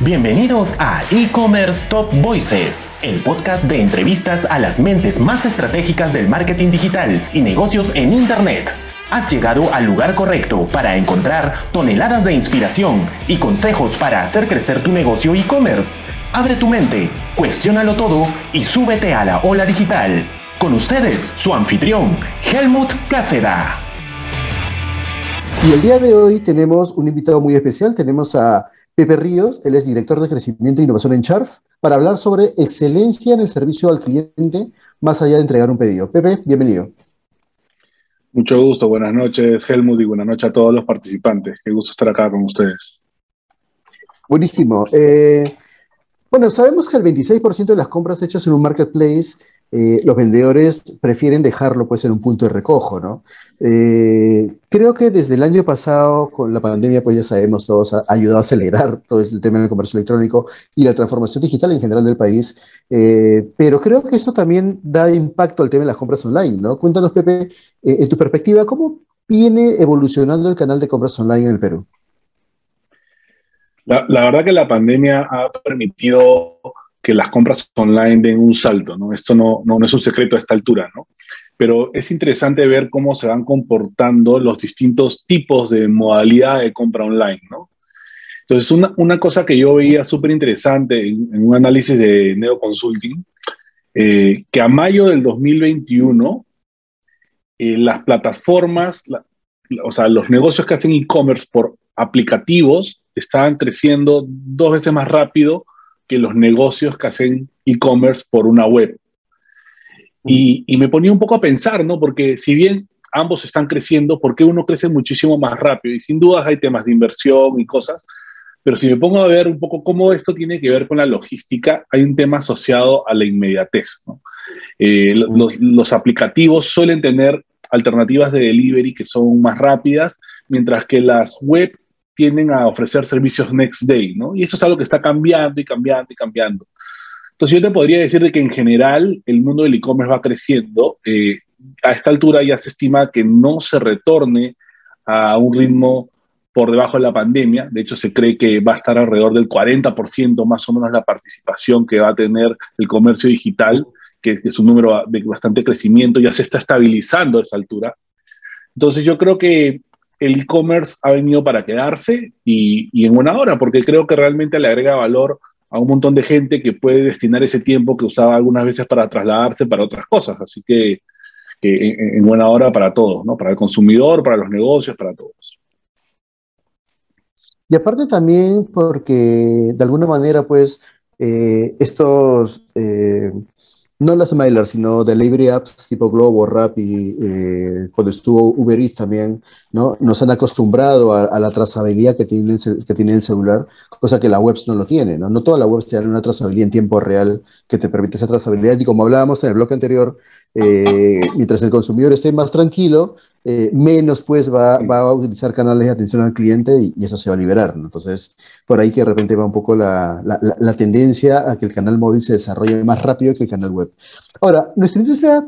Bienvenidos a E-Commerce Top Voices, el podcast de entrevistas a las mentes más estratégicas del marketing digital y negocios en Internet. Has llegado al lugar correcto para encontrar toneladas de inspiración y consejos para hacer crecer tu negocio e-commerce. Abre tu mente, cuestiónalo todo y súbete a la ola digital. Con ustedes, su anfitrión, Helmut Cáceda. Y el día de hoy tenemos un invitado muy especial. Tenemos a Pepe Ríos, él es director de crecimiento e innovación en Charf, para hablar sobre excelencia en el servicio al cliente, más allá de entregar un pedido. Pepe, bienvenido. Mucho gusto, buenas noches Helmut y buenas noches a todos los participantes. Qué gusto estar acá con ustedes. Buenísimo. Eh, bueno, sabemos que el 26% de las compras hechas en un marketplace eh, los vendedores prefieren dejarlo pues en un punto de recojo, ¿no? Eh, creo que desde el año pasado, con la pandemia, pues ya sabemos, todos ha ayudado a acelerar todo el tema del comercio electrónico y la transformación digital en general del país, eh, pero creo que esto también da impacto al tema de las compras online, ¿no? Cuéntanos, Pepe, en tu perspectiva, ¿cómo viene evolucionando el canal de compras online en el Perú? La, la verdad que la pandemia ha permitido que las compras online den un salto, ¿no? Esto no, no, es un secreto a esta altura, ¿no? Pero es interesante ver cómo se van comportando los distintos tipos de modalidad de compra online, ¿no? Entonces, una, una cosa que yo veía súper interesante en, un análisis de Neo Consulting, eh, que a mayo del 2021, eh, las plataformas, o sea, los negocios que hacen e-commerce por aplicativos estaban creciendo dos veces más rápido que los negocios que hacen e-commerce por una web. Y, me ponía un poco a pensar, ¿no? Porque si bien ambos están creciendo, ¿por qué uno crece muchísimo más rápido? Y sin dudas hay temas de inversión y cosas, pero si me pongo a ver un poco cómo esto tiene que ver con la logística, hay un tema asociado a la inmediatez. ¿no? Eh, los, los, aplicativos suelen tener alternativas de delivery que son más rápidas, mientras que las web tienden a ofrecer servicios next day, ¿no? Y eso es algo que está cambiando y cambiando y cambiando. Entonces yo te podría decir que en general el mundo del e-commerce va creciendo. Eh, a esta altura ya se estima que no se retorne a un ritmo por debajo de la pandemia. De hecho, se cree que va a estar alrededor del 40% más o menos la participación que va a tener el comercio digital, que, es un número de bastante crecimiento, ya se está estabilizando a esa altura. Entonces yo creo que el e-commerce ha venido para quedarse y, en buena hora, porque creo que realmente le agrega valor a un montón de gente que puede destinar ese tiempo que usaba algunas veces para trasladarse para otras cosas. Así que, en, buena hora para todos, ¿no? Para el consumidor, para los negocios, para todos. Y aparte también porque de alguna manera, pues, eh, estos eh, no las mailers, sino delivery apps tipo Globo, Rappi, eh, cuando estuvo Uber Eats también, ¿no? Nos han acostumbrado a, la trazabilidad que tiene, el, que tiene el celular, cosa que la web no lo tiene, ¿no? No todas las webs tienen una trazabilidad en tiempo real que te permite esa trazabilidad. Y como hablábamos en el bloque anterior, eh, mientras el consumidor esté más tranquilo, eh, menos pues va, a utilizar canales de atención al cliente y, eso se va a liberar. Entonces, por ahí que de repente va un poco la, tendencia a que el canal móvil se desarrolle más rápido que el canal web. Ahora, nuestra industria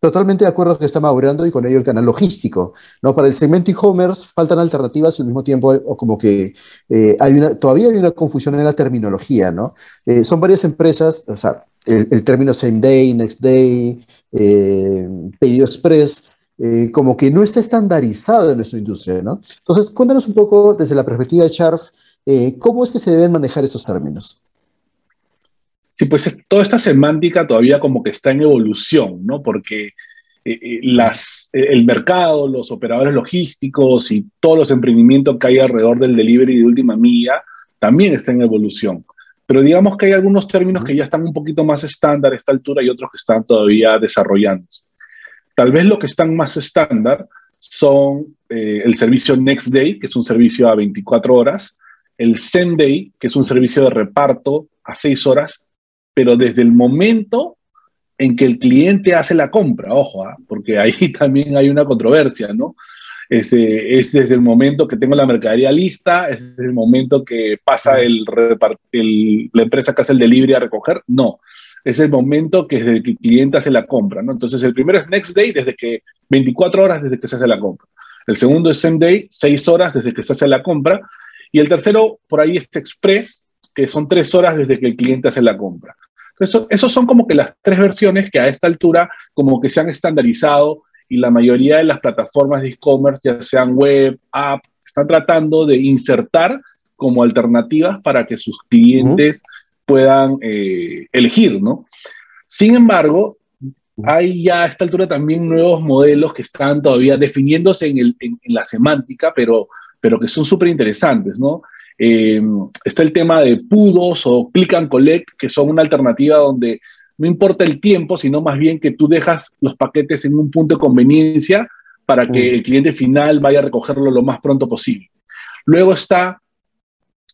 totalmente de acuerdo que está madurando y con ello el canal logístico. ¿no? Para el segmento e-commerce faltan alternativas y al mismo tiempo o como que eh, hay una, todavía hay una confusión en la terminología. ¿no? son varias empresas, o sea, el término same day, next day, eh, pedido express, eh, como que no está estandarizado en nuestra industria, ¿no? Entonces, cuéntanos un poco desde la perspectiva de Charf, eh, ¿cómo es que se deben manejar estos términos? Sí, pues toda esta semántica todavía como que está en evolución, ¿no? Porque el mercado, los operadores logísticos y todos los emprendimientos que hay alrededor del delivery de última milla también están en evolución. Pero digamos que hay algunos términos que ya están un poquito más estándar a esta altura y otros que están todavía desarrollándose. Tal vez lo que están más estándar son eh, el servicio Next Day, que es un servicio a 24 horas, el Send Day, que es un servicio de reparto a 6 horas, pero desde el momento en que el cliente hace la compra, ojo, ¿ah? porque ahí también hay una controversia, ¿no? Este, es desde el momento que tengo la mercadería lista, es desde el momento que pasa el, la empresa que hace el delivery a recoger, no. Es el momento que desde que el cliente hace la compra, ¿no? Entonces, el primero es next day, desde que 24 horas desde que se hace la compra. El segundo es same day, 6 horas desde que se hace la compra. Y el tercero, por ahí es express, que son 3 horas desde que el cliente hace la compra. Entonces, esos son como que las tres versiones que a esta altura como que se han estandarizado y la mayoría de las plataformas de e-commerce, ya sean web, app, están tratando de insertar como alternativas para que sus clientes puedan eh, elegir, ¿no? Sin embargo, hay ya a esta altura también nuevos modelos que están todavía definiéndose en, la semántica, pero, pero que son súper interesantes, ¿no? Eh, está el tema de pudos o click and collect, que son una alternativa donde no importa el tiempo, sino más bien que tú dejas los paquetes en un punto de conveniencia para que mm. el cliente final vaya a recogerlo lo más pronto posible. Luego está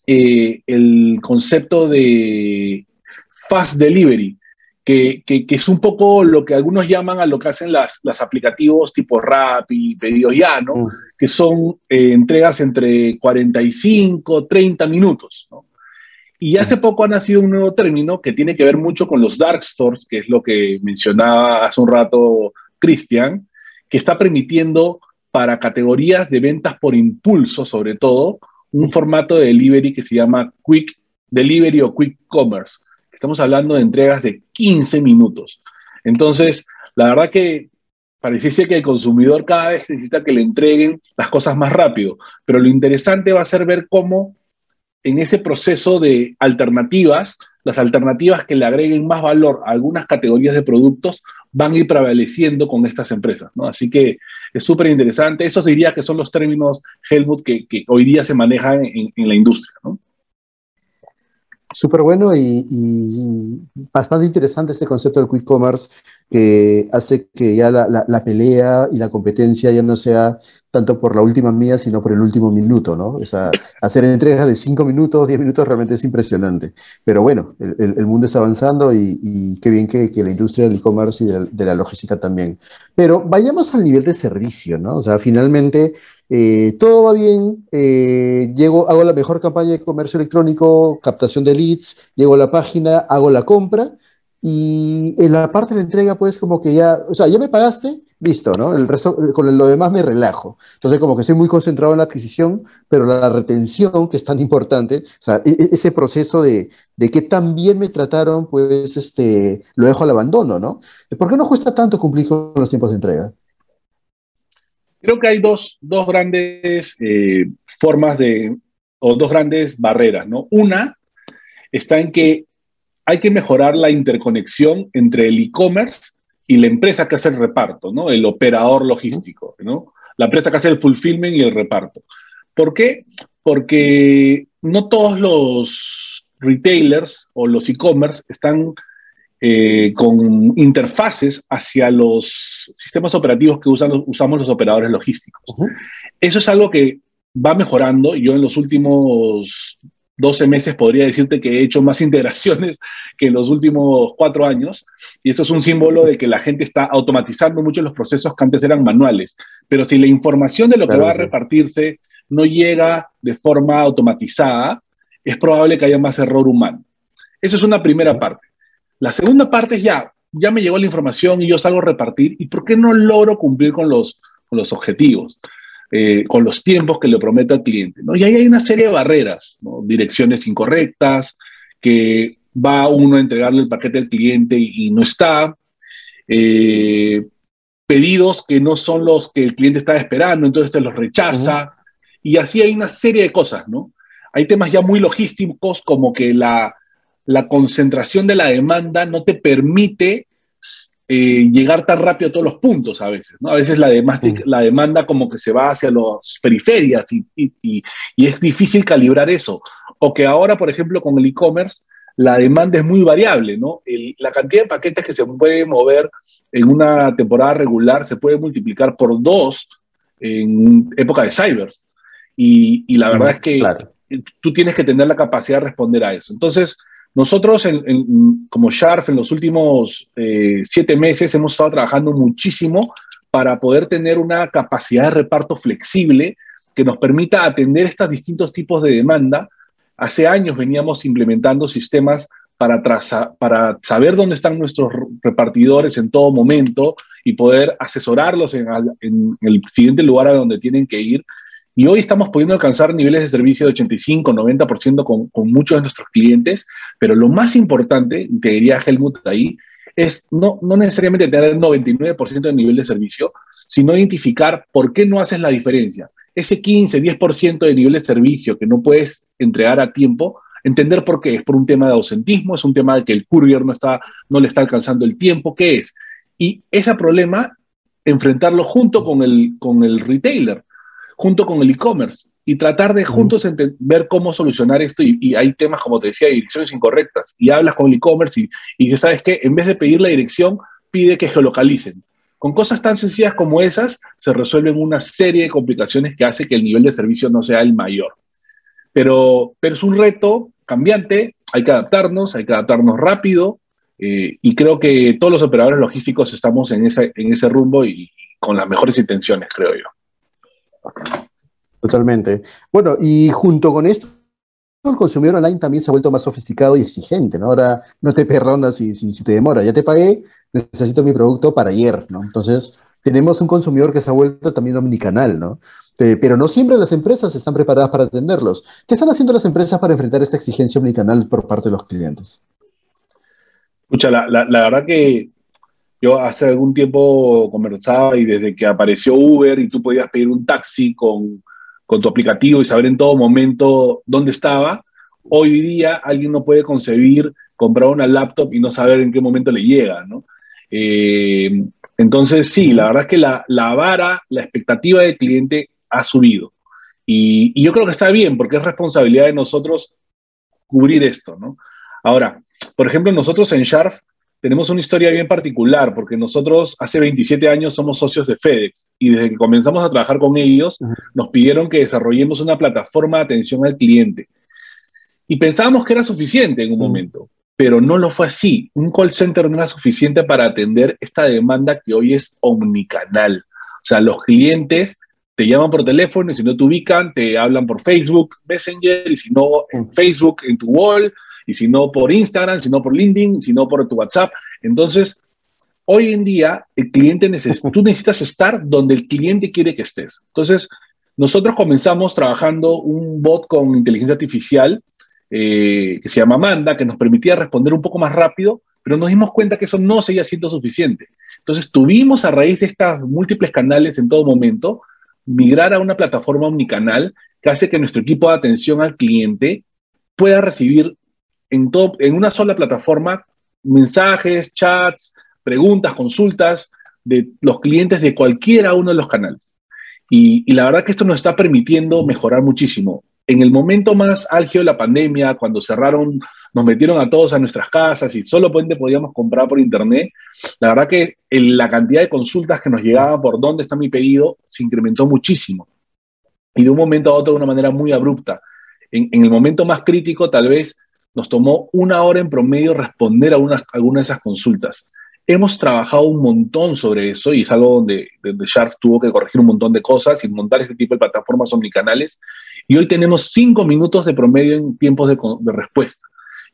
eh, el concepto de fast delivery, que, es un poco lo que algunos llaman a lo que hacen las, aplicativos tipo Rappi, Pedidos Ya, ¿no? Mm. Que son eh, entregas entre 45, 30 minutos, ¿no? Y hace poco ha nacido un nuevo término que tiene que ver mucho con los dark stores, que es lo que mencionaba hace un rato Cristian, que está permitiendo para categorías de ventas por impulso, sobre todo, un formato de delivery que se llama Quick Delivery o Quick Commerce. Estamos hablando de entregas de 15 minutos. Entonces, la verdad que pareciese que el consumidor cada vez necesita que le entreguen las cosas más rápido, pero lo interesante va a ser ver cómo en ese proceso de alternativas, las alternativas que le agreguen más valor a algunas categorías de productos van a ir prevaleciendo con estas empresas, ¿no? Así que es súper interesante. Esos diría que son los términos, Helmut, que, hoy día se manejan en, la industria, ¿no? Súper bueno y, bastante interesante este concepto del quick commerce que hace que ya la, pelea y la competencia ya no sea tanto por la última mía, sino por el último minuto, ¿no? O sea, hacer entregas de 5 minutos, 10 minutos realmente es impresionante. Pero bueno, el, mundo está avanzando y, qué bien que, la industria del e-commerce y de la, logística también. Pero vayamos al nivel de servicio, ¿no? O sea, finalmente eh, todo va bien, eh, llego, hago la mejor campaña de comercio electrónico, captación de leads, llego a la página, hago la compra y en la parte de la entrega, pues como que ya, o sea, ya me pagaste, listo, ¿no? El resto, con lo demás me relajo. Entonces como que estoy muy concentrado en la adquisición, pero la retención, que es tan importante, o sea, e, e, ese proceso de, de que tan bien me trataron, pues este, lo dejo al abandono, ¿no? ¿Por qué no cuesta tanto cumplir con los tiempos de entrega? Creo que hay dos, grandes eh, formas de, o dos grandes barreras, ¿no? Una está en que hay que mejorar la interconexión entre el e-commerce y la empresa que hace el reparto, ¿no? El operador logístico, ¿no? La empresa que hace el fulfillment y el reparto. ¿Por qué? Porque no todos los retailers o los e-commerce están eh, con interfaces hacia los sistemas operativos que usan, usamos los operadores logísticos. Eso es algo que va mejorando. Yo en los últimos 12 meses podría decirte que he hecho más integraciones que en los últimos cuatro años. Y eso es un símbolo de que la gente está automatizando mucho los procesos que antes eran manuales. Pero si la información de lo que va a repartirse no llega de forma automatizada, es probable que haya más error humano. Esa es una primera parte. La segunda parte es ya, ya me llegó la información y yo salgo a repartir, ¿y por qué no logro cumplir con los, los objetivos? Eh, con los tiempos que le prometo al cliente. ¿no? Y ahí hay una serie de barreras, direcciones incorrectas, que va uno a entregarle el paquete al cliente y, no está, eh, pedidos que no son los que el cliente estaba esperando, entonces te los rechaza, y así hay una serie de cosas, ¿no? Hay temas ya muy logísticos como que la, la concentración de la demanda no te permite eh, llegar tan rápido a todos los puntos a veces, ¿no? A veces la, la demanda como que se va hacia las periferias y, es difícil calibrar eso. O que ahora, por ejemplo, con el e-commerce, la demanda es muy variable, ¿no? la cantidad de paquetes que se puede mover en una temporada regular se puede multiplicar por dos en época de cybers. Y, la verdad es que tú tienes que tener la capacidad de responder a eso. Entonces, Nosotros, como Sharf, en los últimos eh, siete meses hemos estado trabajando muchísimo para poder tener una capacidad de reparto flexible que nos permita atender estos distintos tipos de demanda. Hace años veníamos implementando sistemas para, para saber dónde están nuestros repartidores en todo momento y poder asesorarlos en, en el siguiente lugar a donde tienen que ir y hoy estamos pudiendo alcanzar niveles de servicio de 85, 90% con, con muchos de nuestros clientes, pero lo más importante, te diría Helmut ahí, es no, no necesariamente tener el 99% de nivel de servicio, sino identificar por qué no haces la diferencia. Ese 15, 10% de nivel de servicio que no puedes entregar a tiempo, entender por qué. Es por un tema de ausentismo, es un tema de que el courier no, está, no le está alcanzando el tiempo, ¿qué es? Y ese problema, enfrentarlo junto con el, con el retailer junto con el e-commerce y tratar de juntos ver cómo solucionar esto. Y, hay temas, como te decía, direcciones incorrectas. Y hablas con el e-commerce y, y ¿sabes qué? En vez de pedir la dirección, pide que geolocalicen. Con cosas tan sencillas como esas, se resuelven una serie de complicaciones que hace que el nivel de servicio no sea el mayor. Pero, pero es un reto cambiante, hay que adaptarnos, hay que adaptarnos rápido. Eh, y creo que todos los operadores logísticos estamos en ese, en ese rumbo y con las mejores intenciones, creo yo. Totalmente. Bueno, y junto con esto, el consumidor online también se ha vuelto más sofisticado y exigente, ¿no? Ahora no te perdonas si, te demora, ya te pagué, necesito mi producto para ayer, ¿no? Entonces, tenemos un consumidor que se ha vuelto también omnicanal, ¿no? pero no siempre las empresas están preparadas para atenderlos. ¿Qué están haciendo las empresas para enfrentar esta exigencia omnicanal por parte de los clientes? Escucha, la verdad que yo hace algún tiempo conversaba y desde que apareció Uber y tú podías pedir un taxi con, con tu aplicativo y saber en todo momento dónde estaba, hoy día alguien no puede concebir comprar una laptop y no saber en qué momento le llega, ¿no? Eh, entonces, sí, la verdad es que la, la, vara, la expectativa del cliente ha subido. Y, yo creo que está bien, porque es responsabilidad de nosotros cubrir esto, ¿no? Ahora, por ejemplo, nosotros en Sharf tenemos una historia bien particular, porque nosotros hace 27 años somos socios de FedEx y desde que comenzamos a trabajar con ellos nos pidieron que desarrollemos una plataforma de atención al cliente. Y pensábamos que era suficiente en un momento, pero no lo fue así. Un call center no era suficiente para atender esta demanda que hoy es omnicanal. O sea, los clientes te llaman por teléfono y si no te ubican, te hablan por Facebook, Messenger, y si no, en Facebook, en tu wall, y si no por Instagram, si no por LinkedIn, si no por tu WhatsApp. Entonces, hoy en día, el cliente tú necesitas estar donde el cliente quiere que estés. Entonces, nosotros comenzamos trabajando un bot con inteligencia artificial eh, que se llama Amanda, que nos permitía responder un poco más rápido, pero nos dimos cuenta que eso no seguía siendo suficiente. Entonces, tuvimos a raíz de estos múltiples canales en todo momento, migrar a una plataforma omnicanal que hace que nuestro equipo de atención al cliente pueda recibir en, en una sola plataforma mensajes, chats, preguntas, consultas de los clientes de cualquiera uno de los canales. Y, la verdad que esto nos está permitiendo mejorar muchísimo. En el momento más álgido de la pandemia, cuando cerraron, nos metieron a todos a nuestras casas y solo podíamos comprar por internet, la verdad que la cantidad de consultas que nos llegaban por dónde está mi pedido se incrementó muchísimo. Y de un momento a otro de una manera muy abrupta. En, en el momento más crítico, tal vez nos tomó una hora en promedio responder a algunas de esas consultas. Hemos trabajado un montón sobre eso y es algo donde, donde tuvo que corregir un montón de cosas y montar este tipo de plataformas omnicanales. Y hoy tenemos cinco minutos de promedio en tiempos de, respuesta,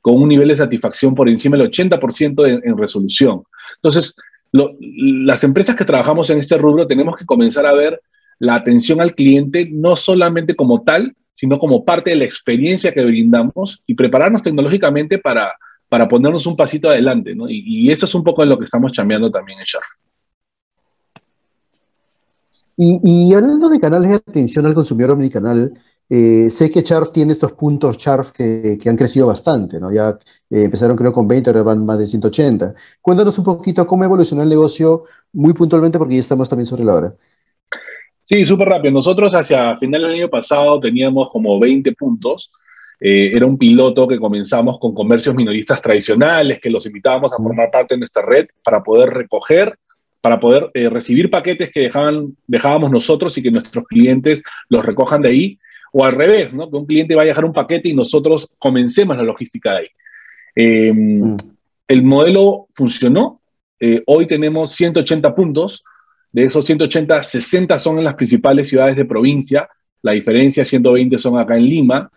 con un nivel de satisfacción por encima del 80% en, resolución. Entonces, las empresas que trabajamos en este rubro tenemos que comenzar a ver la atención al cliente no solamente como tal, sino como parte de la experiencia que brindamos y prepararnos tecnológicamente para, para ponernos un pasito adelante, ¿no? Y, eso es un poco en lo que estamos chambeando también en Sharp. Y, hablando de canales de atención al consumidor omnicanal, eh, sé que Charf tiene estos puntos Charf que, que han crecido bastante, ¿no? Ya eh, empezaron creo con 20, ahora van más de 180. Cuéntanos un poquito cómo evolucionó el negocio muy puntualmente porque ya estamos también sobre la hora. Sí, súper rápido. Nosotros hacia final del año pasado teníamos como 20 puntos. Eh, era un piloto que comenzamos con comercios minoristas tradicionales, que los invitábamos a formar parte de nuestra red para poder recoger, para poder eh, recibir paquetes que dejaban, dejábamos nosotros y que nuestros clientes los recojan de ahí. O al revés, ¿no? que un cliente vaya a dejar un paquete y nosotros comencemos la logística de ahí. Mm. El modelo funcionó. Eh, hoy tenemos 180 puntos. De esos 180, 60 son en las principales ciudades de provincia. La diferencia, 120 son acá en Lima.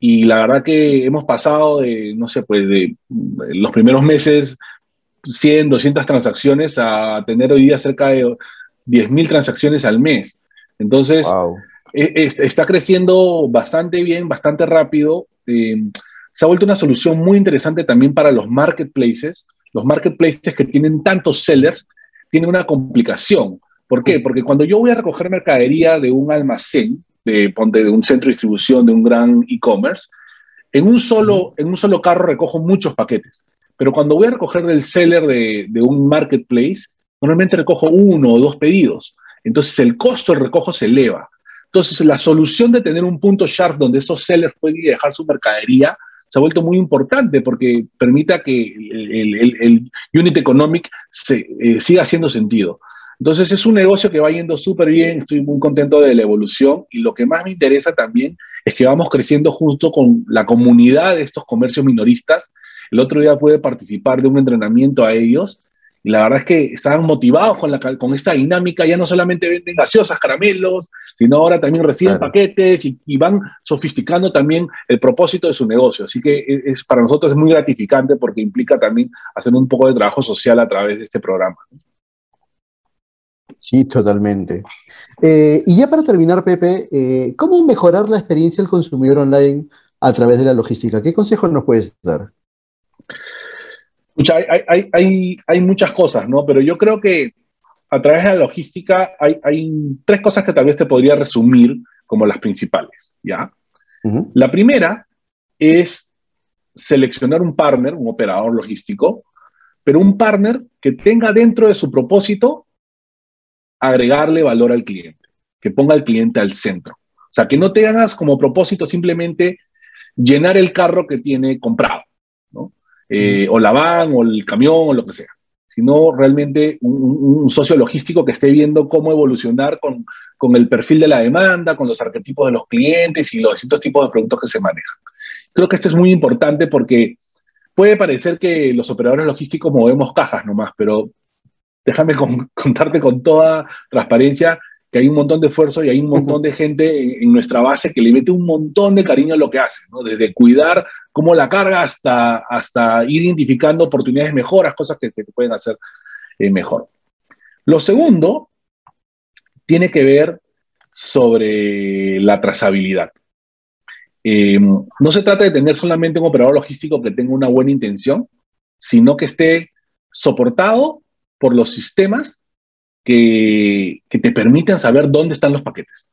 Y la verdad que hemos pasado de, no sé, pues de los primeros meses 100, 200 transacciones a tener hoy día cerca de 10.000 transacciones al mes. Entonces, e, está creciendo bastante bien, bastante rápido. Eh, se ha vuelto una solución muy interesante también para los marketplaces. Los marketplaces que tienen tantos sellers tienen una complicación. ¿Por qué? Porque cuando yo voy a recoger mercadería de un almacén, de, de un centro de distribución, de un gran e-commerce, en, un solo, en un solo carro recojo muchos paquetes. Pero cuando voy a recoger del seller de, de un marketplace, normalmente recojo uno o dos pedidos. Entonces el costo del recojo se eleva. Entonces la solución de tener un punto sharp donde esos sellers pueden dejar su mercadería se ha vuelto muy importante porque permita que el, el, unit economic se, eh, siga haciendo sentido. Entonces es un negocio que va yendo súper bien, estoy muy contento de la evolución y lo que más me interesa también es que vamos creciendo junto con la comunidad de estos comercios minoristas. El otro día pude participar de un entrenamiento a ellos y la verdad es que estaban motivados con, la, con esta dinámica, ya no solamente venden gaseosas, caramelos, sino ahora también reciben paquetes y, van sofisticando también el propósito de su negocio. Así que e, es, para nosotros es muy gratificante porque implica también hacer un poco de trabajo social a través de este programa. Sí, totalmente. Eh, y ya para terminar, Pepe, eh, ¿cómo mejorar la experiencia del consumidor online a través de la logística? ¿Qué consejos nos puedes dar? Hay, muchas cosas, ¿no? Pero yo creo que a través de la logística hay, tres cosas que tal vez te podría resumir como las principales, ¿ya? La primera es seleccionar un partner, un operador logístico, pero un partner que tenga dentro de su propósito agregarle valor al cliente, que ponga al cliente al centro. O sea, que no te hagas como propósito simplemente llenar el carro que tiene comprado. Eh, o la van, o el camión, o lo que sea, sino realmente un, socio logístico que esté viendo cómo evolucionar con, con, el perfil de la demanda, con los arquetipos de los clientes y los distintos tipos de productos que se manejan. Creo que esto es muy importante porque puede parecer que los operadores logísticos movemos cajas nomás, pero déjame contarte con toda transparencia que hay un montón de esfuerzo y hay un montón de gente en, nuestra base que le mete un montón de cariño a lo que hace, ¿no? desde cuidar cómo la carga hasta, hasta ir identificando oportunidades de mejoras, cosas que se pueden hacer eh, mejor. Lo segundo tiene que ver sobre la trazabilidad. Eh, no se trata de tener solamente un operador logístico que tenga una buena intención, sino que esté soportado por los sistemas que, te permiten saber dónde están los paquetes.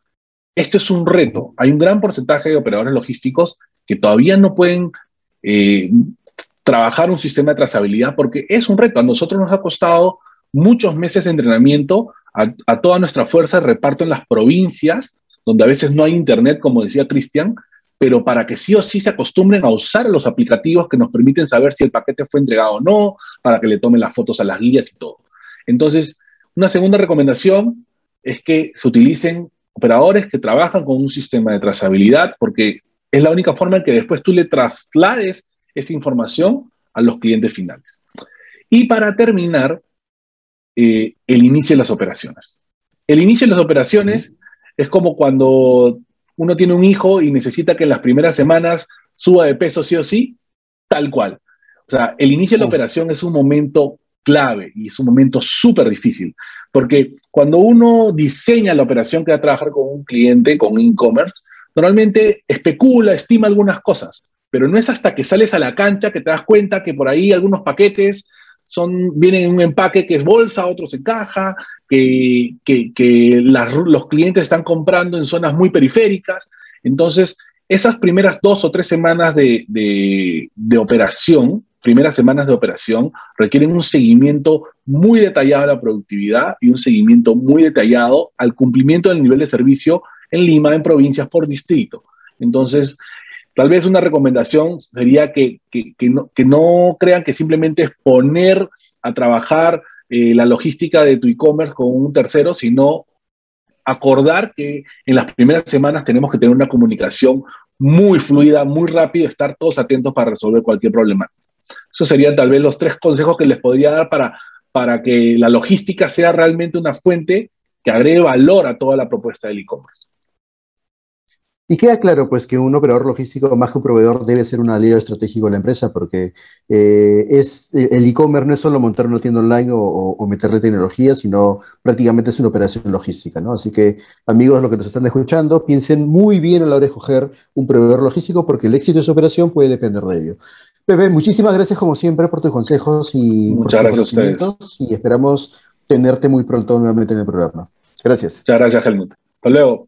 Esto es un reto. Hay un gran porcentaje de operadores logísticos que todavía no pueden eh, trabajar un sistema de trazabilidad porque es un reto. A nosotros nos ha costado muchos meses de entrenamiento a, toda nuestra fuerza reparto en las provincias, donde a veces no hay internet, como decía Cristian, pero para que sí o sí se acostumbren a usar los aplicativos que nos permiten saber si el paquete fue entregado o no, para que le tomen las fotos a las guías y todo. Entonces, una segunda recomendación es que se utilicen operadores que trabajan con un sistema de trazabilidad, porque es la única forma en que después tú le traslades esa información a los clientes finales. Y para terminar, eh, el inicio de las operaciones. El inicio de las operaciones es como cuando uno tiene un hijo y necesita que en las primeras semanas suba de peso sí o sí, tal cual. O sea, el inicio de la operación es un momento clave y es un momento súper difícil, porque cuando uno diseña la operación que va a trabajar con un cliente, con e-commerce, normalmente especula, estima algunas cosas, pero no es hasta que sales a la cancha que te das cuenta que por ahí algunos paquetes son, vienen en un empaque que es bolsa, otros en caja, que, que, los clientes están comprando en zonas muy periféricas. Entonces, esas primeras dos o tres semanas de, de, de operación primeras semanas de operación requieren un seguimiento muy detallado a la productividad y un seguimiento muy detallado al cumplimiento del nivel de servicio en Lima, en provincias por distrito. Entonces, tal vez una recomendación sería que, no, crean que simplemente es poner a trabajar eh, la logística de tu e-commerce con un tercero, sino acordar que en las primeras semanas tenemos que tener una comunicación muy fluida, muy rápida, estar todos atentos para resolver cualquier problema. Esos serían tal vez los tres consejos que les podría dar para, para que la logística sea realmente una fuente que agregue valor a toda la propuesta del e-commerce. Y queda claro, pues, que un operador logístico más que un proveedor debe ser un aliado estratégico de la empresa, porque eh, es, eh, el e-commerce no es solo montar una tienda online o, meterle tecnología, sino prácticamente es una operación logística, ¿no? Así que, amigos, los que nos están escuchando, piensen muy bien a la hora de escoger un proveedor logístico, porque el éxito de su operación puede depender de ello. Pepe, muchísimas gracias, como siempre, por tus consejos y Muchas por tus gracias a ustedes. Y esperamos tenerte muy pronto nuevamente en el programa. Gracias. Muchas gracias, Helmut. Hasta luego.